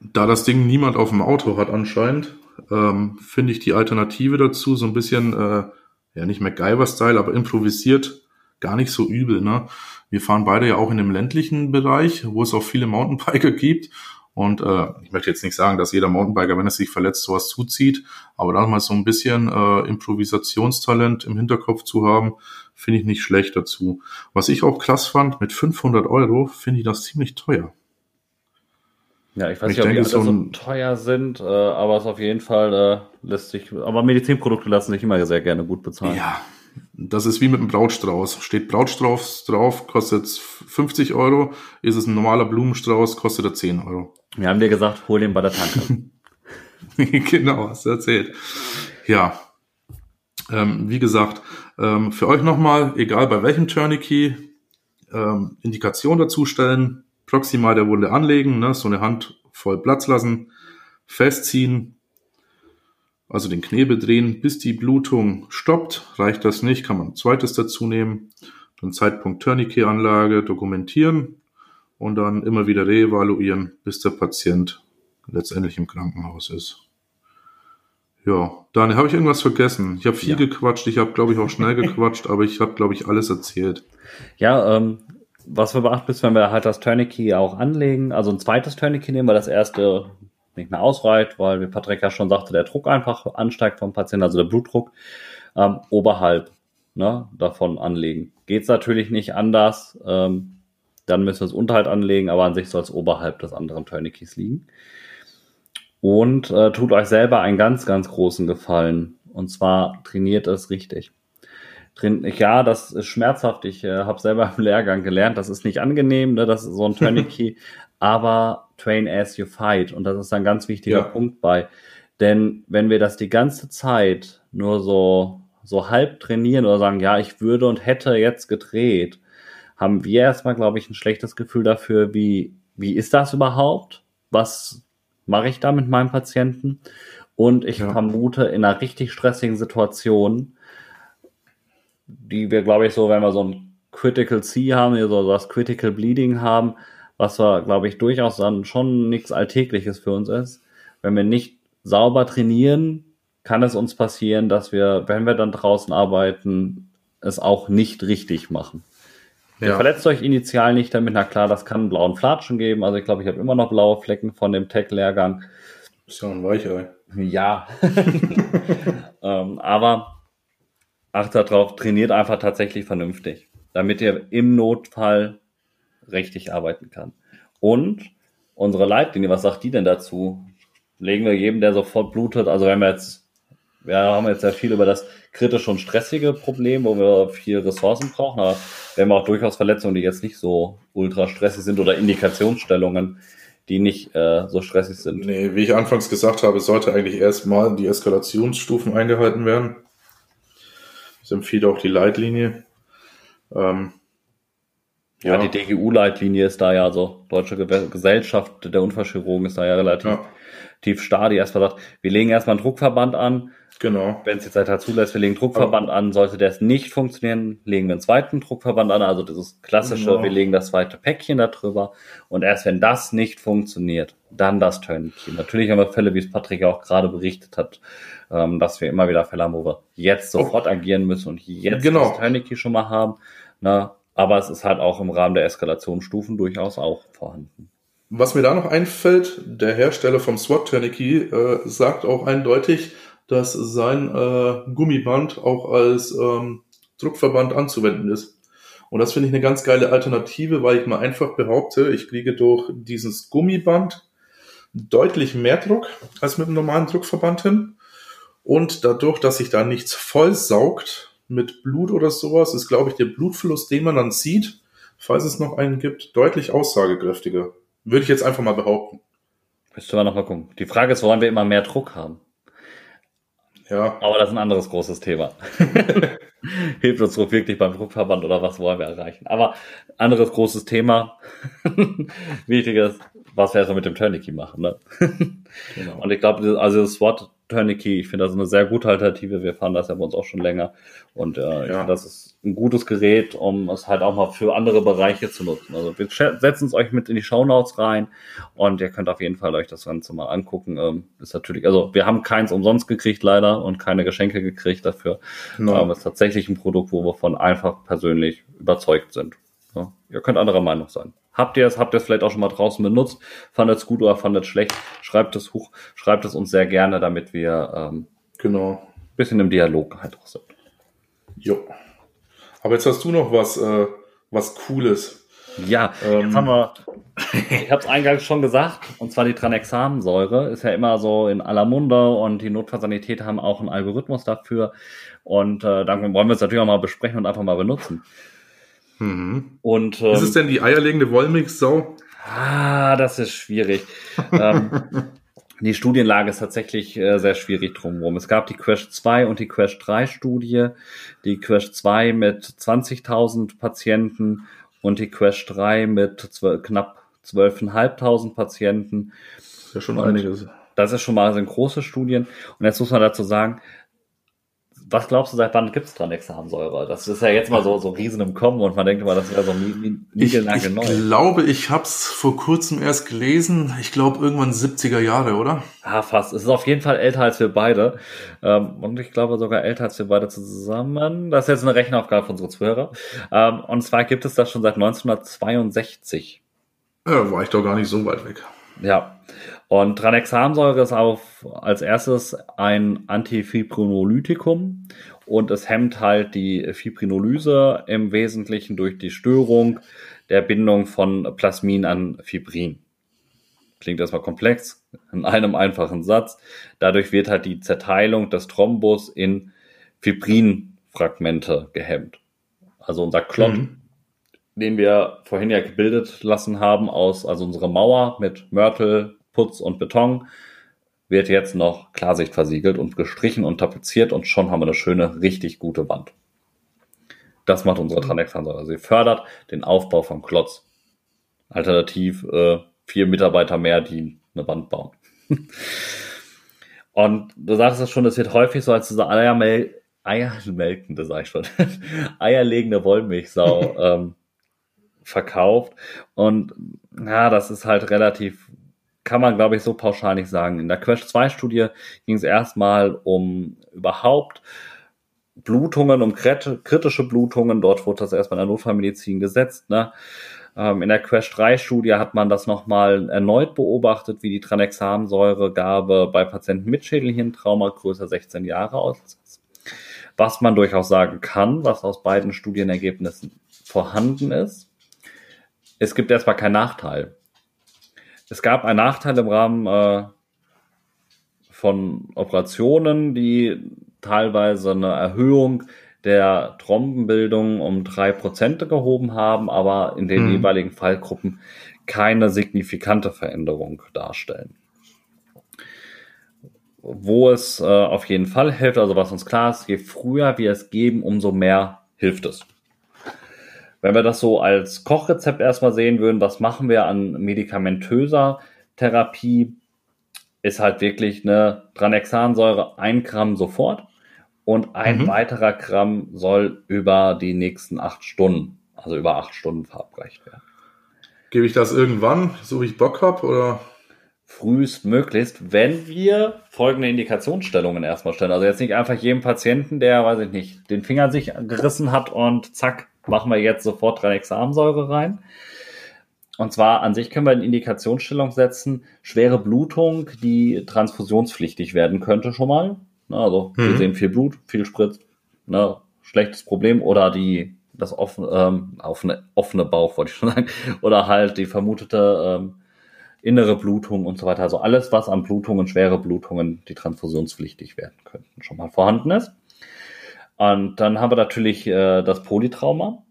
Da das Ding niemand auf dem Auto hat anscheinend, ähm, finde ich die Alternative dazu so ein bisschen, äh, ja nicht MacGyver-Style, aber improvisiert gar nicht so übel. Ne? Wir fahren beide ja auch in dem ländlichen Bereich, wo es auch viele Mountainbiker [LAUGHS] gibt. Und äh, ich möchte jetzt nicht sagen, dass jeder Mountainbiker, wenn er sich verletzt, sowas zuzieht, aber da mal so ein bisschen äh, Improvisationstalent im Hinterkopf zu haben, finde ich nicht schlecht dazu. Was ich auch klasse fand, mit 500 Euro finde ich das ziemlich teuer. Ja, ich weiß ich nicht, denke, ob die so, so teuer sind, äh, aber es auf jeden Fall äh, lässt sich, aber Medizinprodukte lassen sich immer sehr gerne gut bezahlen. Ja, das ist wie mit einem Brautstrauß. Steht Brautstrauß drauf, kostet 50 Euro. Ist es ein normaler Blumenstrauß, kostet er 10 Euro. Wir haben dir gesagt, hol den bei der Tante. [LAUGHS] genau, hast du erzählt. Ja, ähm, wie gesagt, ähm, für euch nochmal, egal bei welchem Tourniquet, ähm, Indikation dazu stellen, proximal der Wunde anlegen, ne, so eine Hand voll Platz lassen, festziehen, also den Knebel drehen, bis die Blutung stoppt. Reicht das nicht, kann man ein zweites dazu nehmen. Dann Zeitpunkt Tourniquet-Anlage dokumentieren und dann immer wieder reevaluieren, bis der Patient letztendlich im Krankenhaus ist. Ja, Daniel, habe ich irgendwas vergessen? Ich habe viel ja. gequatscht, ich habe, glaube ich, auch schnell [LAUGHS] gequatscht, aber ich habe, glaube ich, alles erzählt. Ja, ähm, was wir beachten müssen, wenn wir halt das Tourniquet auch anlegen, also ein zweites Tourniquet nehmen, weil das erste nicht mehr ausreicht, weil, wie Patrick ja schon sagte, der Druck einfach ansteigt vom Patienten, also der Blutdruck, ähm, oberhalb ne, davon anlegen. Geht's natürlich nicht anders, ähm, dann müssen wir es unterhalb anlegen, aber an sich soll es oberhalb des anderen Tourniquets liegen. Und äh, tut euch selber einen ganz, ganz großen Gefallen. Und zwar trainiert es richtig. Train ja, das ist schmerzhaft. Ich äh, habe selber im Lehrgang gelernt, das ist nicht angenehm, ne, das ist so ein Tourniquet, [LAUGHS] aber train as you fight. Und das ist ein ganz wichtiger ja. Punkt bei. Denn wenn wir das die ganze Zeit nur so, so halb trainieren oder sagen, ja, ich würde und hätte jetzt gedreht, haben wir erstmal, glaube ich, ein schlechtes Gefühl dafür, wie, wie ist das überhaupt? Was mache ich da mit meinem Patienten? Und ich ja. vermute, in einer richtig stressigen Situation, die wir, glaube ich, so, wenn wir so ein Critical C haben, so das Critical Bleeding haben, was wir, glaube ich, durchaus dann schon nichts Alltägliches für uns ist. Wenn wir nicht sauber trainieren, kann es uns passieren, dass wir, wenn wir dann draußen arbeiten, es auch nicht richtig machen. Ja. Ihr verletzt euch initial nicht damit, na klar, das kann einen blauen Flatschen geben. Also ich glaube, ich habe immer noch blaue Flecken von dem Tech-Lehrgang. Ist ja ein Weichei. Ja. [LAUGHS] ähm, aber achtet darauf, trainiert einfach tatsächlich vernünftig, damit ihr im Notfall richtig arbeiten kann. Und unsere Leitlinie, was sagt die denn dazu? Legen wir jedem, der sofort blutet, also wenn wir jetzt, wir haben jetzt sehr viel über das kritische und stressige Problem, wo wir viel Ressourcen brauchen, aber wir haben auch durchaus Verletzungen, die jetzt nicht so ultra stressig sind oder Indikationsstellungen, die nicht äh, so stressig sind. Nee, wie ich anfangs gesagt habe, sollte eigentlich erstmal die Eskalationsstufen eingehalten werden. Das empfiehlt auch die Leitlinie. Ähm, ja, ja, die DGU-Leitlinie ist da ja so, Deutsche Gesellschaft der Unfallchirurgen ist da ja relativ ja. tief starr, die erstmal sagt, wir legen erstmal einen Druckverband an. Genau. Wenn es jetzt halt zulässt, wir legen einen Druckverband Aber an, sollte das nicht funktionieren, legen wir einen zweiten Druckverband an, also dieses klassische, genau. wir legen das zweite Päckchen da drüber und erst wenn das nicht funktioniert, dann das Turnkey. Natürlich haben wir Fälle, wie es Patrick ja auch gerade berichtet hat, ähm, dass wir immer wieder Fälle haben, wo wir jetzt oh. sofort oh. agieren müssen und jetzt genau. das Turnkey schon mal haben. Na, aber es ist halt auch im Rahmen der Eskalationsstufen durchaus auch vorhanden. Was mir da noch einfällt, der Hersteller vom SWAT Tourniquet äh, sagt auch eindeutig, dass sein äh, Gummiband auch als ähm, Druckverband anzuwenden ist. Und das finde ich eine ganz geile Alternative, weil ich mal einfach behaupte, ich kriege durch dieses Gummiband deutlich mehr Druck als mit einem normalen Druckverband hin. Und dadurch, dass sich da nichts vollsaugt, mit Blut oder sowas ist, glaube ich, der Blutfluss, den man dann sieht, falls es noch einen gibt, deutlich aussagekräftiger. Würde ich jetzt einfach mal behaupten. Müsste man noch mal gucken. Die Frage ist, woran wir immer mehr Druck haben. Ja. Aber das ist ein anderes großes Thema. [LAUGHS] Hilft uns doch wirklich beim Druckverband oder was wollen wir erreichen? Aber anderes großes Thema. [LAUGHS] Wichtiges, was wir erstmal mit dem Tourniquet machen. Ne? genau. Und ich glaube, also das SWAT Tourniquet, ich finde das eine sehr gute Alternative. Wir fahren das ja bei uns auch schon länger. Und äh, ja. ich finde, das ist ein gutes Gerät, um es halt auch mal für andere Bereiche zu nutzen. Also wir setzen es euch mit in die Shownotes rein und ihr könnt auf jeden Fall euch das Ganze mal angucken. Ähm, ist natürlich, also wir haben keins umsonst gekriegt leider und keine Geschenke gekriegt dafür. No. Aber es ist tatsächlich ein Produkt, wo wir von einfach persönlich überzeugt sind. Ja, ihr könnt anderer Meinung sein. Habt ihr es, habt ihr es vielleicht auch schon mal draußen benutzt? Fandet es gut oder fandet es schlecht? Schreibt es hoch, schreibt es uns sehr gerne, damit wir ähm, genau. bisschen im Dialog halt auch sind. Jo. Aber jetzt hast du noch was, äh, was Cooles. Ja, ähm, jetzt haben wir, ich habe es eingangs schon gesagt, und zwar die Tranexamensäure ist ja immer so in aller Munde und die Notfallsanität haben auch einen Algorithmus dafür. Und äh, dann wollen wir es natürlich auch mal besprechen und einfach mal benutzen. Mhm. Und, ähm, ist es denn die eierlegende Wollmilchsau? Ah, das ist schwierig. [LAUGHS] ähm, die Studienlage ist tatsächlich äh, sehr schwierig drumherum. Es gab die Crash 2 und die Crash 3 Studie. Die Crash 2 mit 20.000 Patienten und die Crash 3 mit 12, knapp 12.500 Patienten. Das ist ja schon und einiges. Das ist schon mal sind große Studien. Und jetzt muss man dazu sagen, was glaubst du, seit wann gibt es Tranexamsäure? Das ist ja jetzt mal so, so riesen im Kommen und man denkt immer, das wäre so neu. Ich, ich glaube, ich habe es vor kurzem erst gelesen. Ich glaube, irgendwann 70er Jahre, oder? Ah, fast. Es ist auf jeden Fall älter als wir beide. Ähm, und ich glaube sogar älter als wir beide zusammen. Das ist jetzt eine Rechenaufgabe von unseren Zuhörer. Ähm, und zwar gibt es das schon seit 1962. Ja, war ich doch gar nicht so weit weg. Ja. Und Tranexamsäure ist auf, als erstes ein Antifibrinolytikum und es hemmt halt die Fibrinolyse im Wesentlichen durch die Störung der Bindung von Plasmin an Fibrin. Klingt erstmal komplex, in einem einfachen Satz. Dadurch wird halt die Zerteilung des Thrombus in Fibrinfragmente gehemmt. Also unser Klott, mhm. den wir vorhin ja gebildet lassen haben aus, also unsere Mauer mit Mörtel, Putz und Beton wird jetzt noch Klarsicht versiegelt und gestrichen und tapeziert und schon haben wir eine schöne, richtig gute Wand. Das macht unsere Tranexansäure. Also sie fördert den Aufbau vom Klotz. Alternativ äh, vier Mitarbeiter mehr, die eine Wand bauen. [LAUGHS] und du sagtest es schon, es wird häufig so als diese Eiermel Eiermelkende, sag ich schon, [LAUGHS] eierlegende Wollmilchsau [LAUGHS] ähm, verkauft. Und ja, das ist halt relativ kann man, glaube ich, so pauschal nicht sagen. In der Quest 2 Studie ging es erstmal um überhaupt Blutungen, um kritische Blutungen. Dort wurde das erstmal in der Notfallmedizin gesetzt. Ne? Ähm, in der Quest 3 Studie hat man das nochmal erneut beobachtet, wie die Tranexamsäuregabe bei Patienten mit Schädelhirntrauma größer 16 Jahre aussieht. Was man durchaus sagen kann, was aus beiden Studienergebnissen vorhanden ist. Es gibt erstmal keinen Nachteil es gab einen Nachteil im Rahmen äh, von Operationen, die teilweise eine Erhöhung der Trombenbildung um drei Prozent gehoben haben, aber in den mhm. jeweiligen Fallgruppen keine signifikante Veränderung darstellen. Wo es äh, auf jeden Fall hilft, also was uns klar ist, je früher wir es geben, umso mehr hilft es. Wenn wir das so als Kochrezept erstmal sehen würden, was machen wir an medikamentöser Therapie, ist halt wirklich eine Tranexansäure, ein Gramm sofort und ein mhm. weiterer Gramm soll über die nächsten acht Stunden, also über acht Stunden verabreicht werden. Gebe ich das irgendwann, so wie ich Bock habe, oder? Frühestmöglichst, wenn wir folgende Indikationsstellungen erstmal stellen. Also jetzt nicht einfach jedem Patienten, der, weiß ich nicht, den Finger sich gerissen hat und zack, machen wir jetzt sofort Tranexamsäure rein. Und zwar an sich können wir in Indikationsstellung setzen, schwere Blutung, die transfusionspflichtig werden könnte schon mal. Also mhm. wir sehen viel Blut, viel Spritz, ne, schlechtes Problem oder die das offene, ähm, offene, offene Bauch, wollte ich schon sagen, [LAUGHS] oder halt die vermutete ähm, innere Blutung und so weiter. Also alles, was an Blutungen, schwere Blutungen, die transfusionspflichtig werden könnten, schon mal vorhanden ist. Und dann haben wir natürlich äh, das Polytrauma.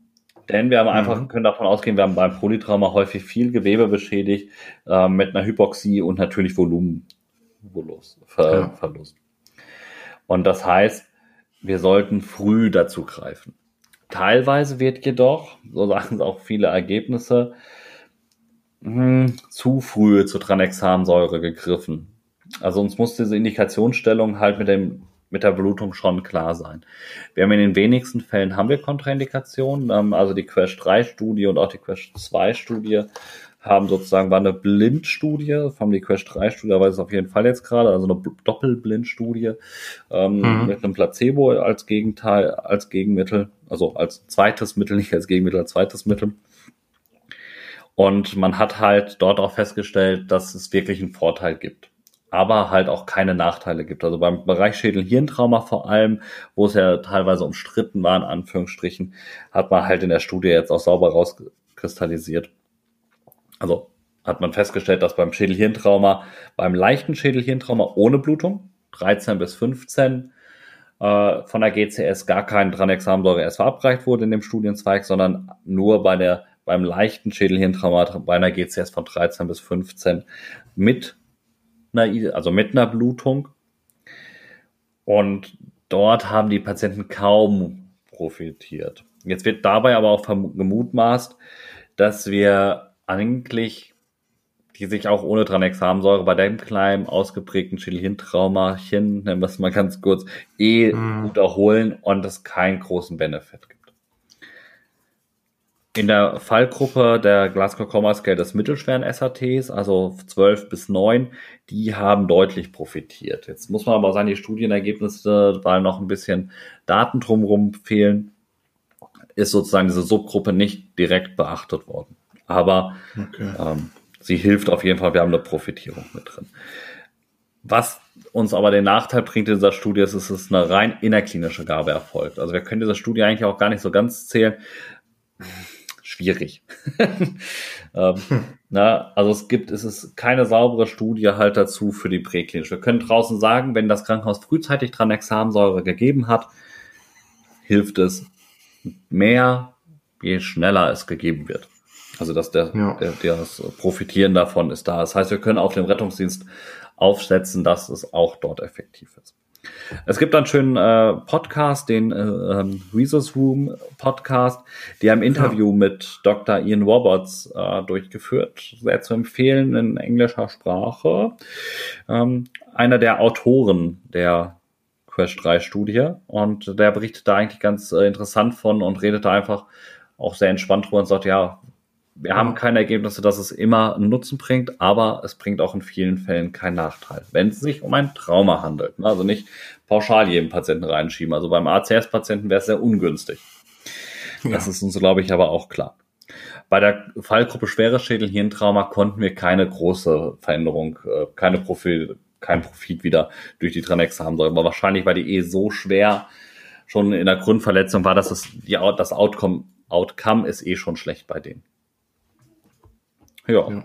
Denn wir haben mhm. einfach, können davon ausgehen, wir haben beim Polytrauma häufig viel Gewebe beschädigt, äh, mit einer Hypoxie und natürlich Volumenverlust. Ver ja. Und das heißt, wir sollten früh dazu greifen. Teilweise wird jedoch, so sagen es auch viele Ergebnisse, hm, zu früh zur Tranexamsäure gegriffen. Also uns muss diese Indikationsstellung halt mit dem mit der Blutung schon klar sein. Wir haben in den wenigsten Fällen haben wir Kontraindikationen, ähm, also die Quest 3 Studie und auch die Quest 2 Studie haben sozusagen, war eine Blindstudie, haben die Quest 3 Studie, da weiß es auf jeden Fall jetzt gerade, also eine Doppelblindstudie ähm, mhm. mit einem Placebo als Gegenteil, als Gegenmittel, also als zweites Mittel, nicht als Gegenmittel, als zweites Mittel. Und man hat halt dort auch festgestellt, dass es wirklich einen Vorteil gibt aber halt auch keine Nachteile gibt. Also beim Bereich Schädel-Hirntrauma vor allem, wo es ja teilweise umstritten war, in Anführungsstrichen, hat man halt in der Studie jetzt auch sauber rauskristallisiert. Also hat man festgestellt, dass beim Schädel-Hirntrauma, beim leichten Schädel-Hirntrauma ohne Blutung, 13 bis 15, äh, von der GCS gar kein Tranexamsäure erst verabreicht wurde in dem Studienzweig, sondern nur bei der beim leichten Schädel-Hirntrauma bei einer GCS von 13 bis 15 mit einer, also mit einer Blutung. Und dort haben die Patienten kaum profitiert. Jetzt wird dabei aber auch gemutmaßt, dass wir eigentlich die sich auch ohne Tranexamsäure bei dem kleinen ausgeprägten Schädelhirntraumachen, nennen wir es mal ganz kurz, eh mhm. gut erholen und es keinen großen Benefit gibt. In der Fallgruppe der Glasgow Coma Scale des mittelschweren SATs, also 12 bis 9, die haben deutlich profitiert. Jetzt muss man aber sagen, die Studienergebnisse, weil noch ein bisschen Daten drumherum fehlen, ist sozusagen diese Subgruppe nicht direkt beachtet worden. Aber okay. ähm, sie hilft auf jeden Fall, wir haben eine Profitierung mit drin. Was uns aber den Nachteil bringt in dieser Studie, ist, dass es eine rein innerklinische Gabe erfolgt. Also wir können diese Studie eigentlich auch gar nicht so ganz zählen schwierig. [LAUGHS] ähm, hm. na, also es gibt, es ist keine saubere Studie halt dazu für die Präklinisch. Wir können draußen sagen, wenn das Krankenhaus frühzeitig dran Examensäure gegeben hat, hilft es mehr, je schneller es gegeben wird. Also dass der, ja. der, der das Profitieren davon ist da. Das heißt, wir können auf dem Rettungsdienst aufsetzen, dass es auch dort effektiv ist. Es gibt einen schönen äh, Podcast, den äh, ähm, Resource Room Podcast, die haben Interview ja. mit Dr. Ian Roberts äh, durchgeführt. Sehr zu empfehlen in englischer Sprache. Ähm, einer der Autoren der Quest 3 Studie und der berichtet da eigentlich ganz äh, interessant von und redet da einfach auch sehr entspannt drüber und sagt, ja, wir haben keine Ergebnisse, dass es immer einen Nutzen bringt, aber es bringt auch in vielen Fällen keinen Nachteil, wenn es sich um ein Trauma handelt. Also nicht pauschal jedem Patienten reinschieben. Also beim ACS-Patienten wäre es sehr ungünstig. Ja. Das ist uns, glaube ich, aber auch klar. Bei der Fallgruppe schweres Schädel-Hirntrauma konnten wir keine große Veränderung, äh, keine Profil, kein Profit wieder durch die Tranexamsäure. Aber wahrscheinlich, weil die eh so schwer schon in der Grundverletzung war, dass es die, das Outcome, Outcome ist eh schon schlecht bei denen. Ja. ja.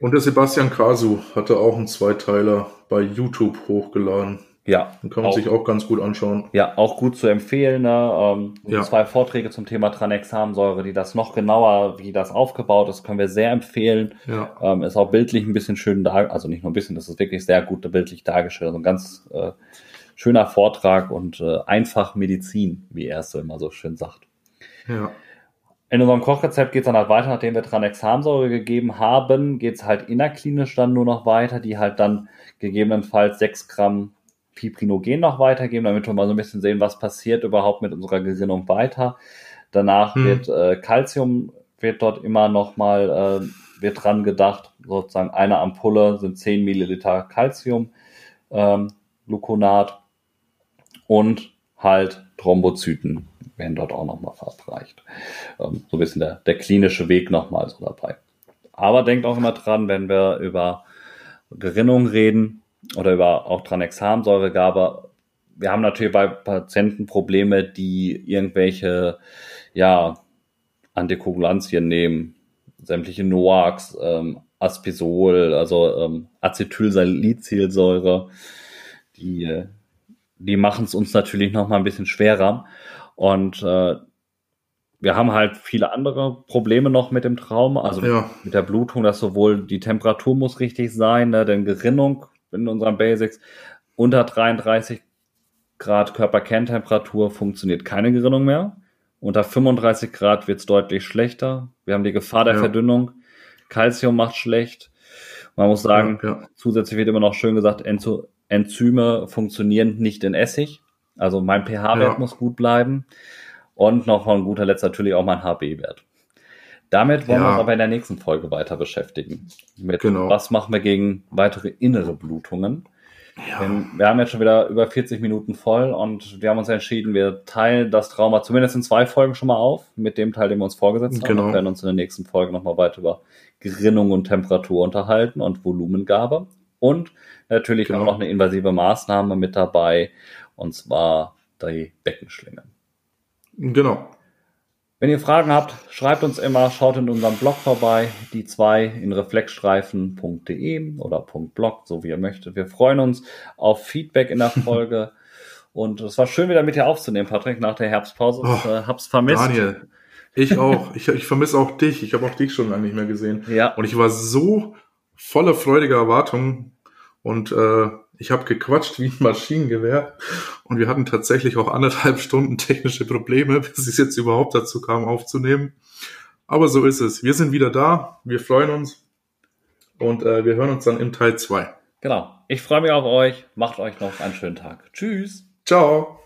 Und der Sebastian Kasu hatte auch einen Zweiteiler bei YouTube hochgeladen. Ja. Den kann man auch, sich auch ganz gut anschauen. Ja, auch gut zu empfehlen. Ne? Ähm, ja. Zwei Vorträge zum Thema Tranexamsäure, die das noch genauer, wie das aufgebaut ist, können wir sehr empfehlen. Ja. Ähm, ist auch bildlich ein bisschen schön da, also nicht nur ein bisschen, das ist wirklich sehr gut bildlich dargestellt. Also ein ganz äh, schöner Vortrag und äh, einfach Medizin, wie er es so immer so schön sagt. Ja. In unserem Kochrezept geht es dann halt weiter, nachdem wir Tranexamsäure gegeben haben, geht es halt innerklinisch dann nur noch weiter, die halt dann gegebenenfalls 6 Gramm Fibrinogen noch weitergeben, damit wir mal so ein bisschen sehen, was passiert überhaupt mit unserer Gesinnung weiter. Danach hm. wird äh, Calcium wird dort immer noch mal äh, wird dran gedacht, sozusagen eine Ampulle sind 10 Milliliter Calcium ähm, Gluconat und halt Thrombozyten werden dort auch nochmal verabreicht. Ähm, so ein bisschen der, der klinische Weg nochmal so dabei. Aber denkt auch immer dran, wenn wir über Gerinnung reden oder über auch Tranexamsäuregabe, wir haben natürlich bei Patienten Probleme, die irgendwelche, ja, Antikoagulantien nehmen, sämtliche NOACs, ähm, Aspisol, also ähm, Acetylsalicylsäure, die, äh, die machen es uns natürlich noch mal ein bisschen schwerer. Und äh, wir haben halt viele andere Probleme noch mit dem Traum, also ja. mit der Blutung, dass sowohl die Temperatur muss richtig sein, ne, denn Gerinnung in unseren Basics, unter 33 Grad Körperkerntemperatur funktioniert keine Gerinnung mehr. Unter 35 Grad wird es deutlich schlechter. Wir haben die Gefahr der ja. Verdünnung. Calcium macht schlecht. Man muss sagen, ja, zusätzlich wird immer noch schön gesagt, Enzyme funktionieren nicht in Essig. Also mein pH-Wert muss gut bleiben. Und noch von guter Letzt natürlich auch mein HB-Wert. Damit wollen wir uns aber in der nächsten Folge weiter beschäftigen. Mit genau. was machen wir gegen weitere innere Blutungen. Ja. Denn wir haben jetzt schon wieder über 40 Minuten voll und wir haben uns entschieden, wir teilen das Trauma zumindest in zwei Folgen schon mal auf, mit dem Teil, den wir uns vorgesetzt haben. Genau. Wir werden uns in der nächsten Folge nochmal weiter über Gerinnung und Temperatur unterhalten und Volumengabe. Und natürlich genau. auch noch eine invasive Maßnahme mit dabei, und zwar die Beckenschlinge. Genau. Wenn ihr Fragen habt, schreibt uns immer, schaut in unserem Blog vorbei, die zwei in reflexstreifen.de oder .blog, so wie ihr möchtet. Wir freuen uns auf Feedback in der [LAUGHS] Folge. Und es war schön, wieder mit dir aufzunehmen, Patrick, nach der Herbstpause. Oh, äh, hab's vermisst. Daniel, ich [LAUGHS] auch. ich, ich vermisse auch dich. Ich habe auch dich schon lange nicht mehr gesehen. Ja. Und ich war so voller freudiger Erwartungen. Und äh, ich habe gequatscht wie ein Maschinengewehr und wir hatten tatsächlich auch anderthalb Stunden technische Probleme, [LAUGHS] bis es jetzt überhaupt dazu kam, aufzunehmen. Aber so ist es. Wir sind wieder da, wir freuen uns und äh, wir hören uns dann im Teil 2. Genau. Ich freue mich auf euch. Macht euch noch einen schönen Tag. Tschüss. Ciao.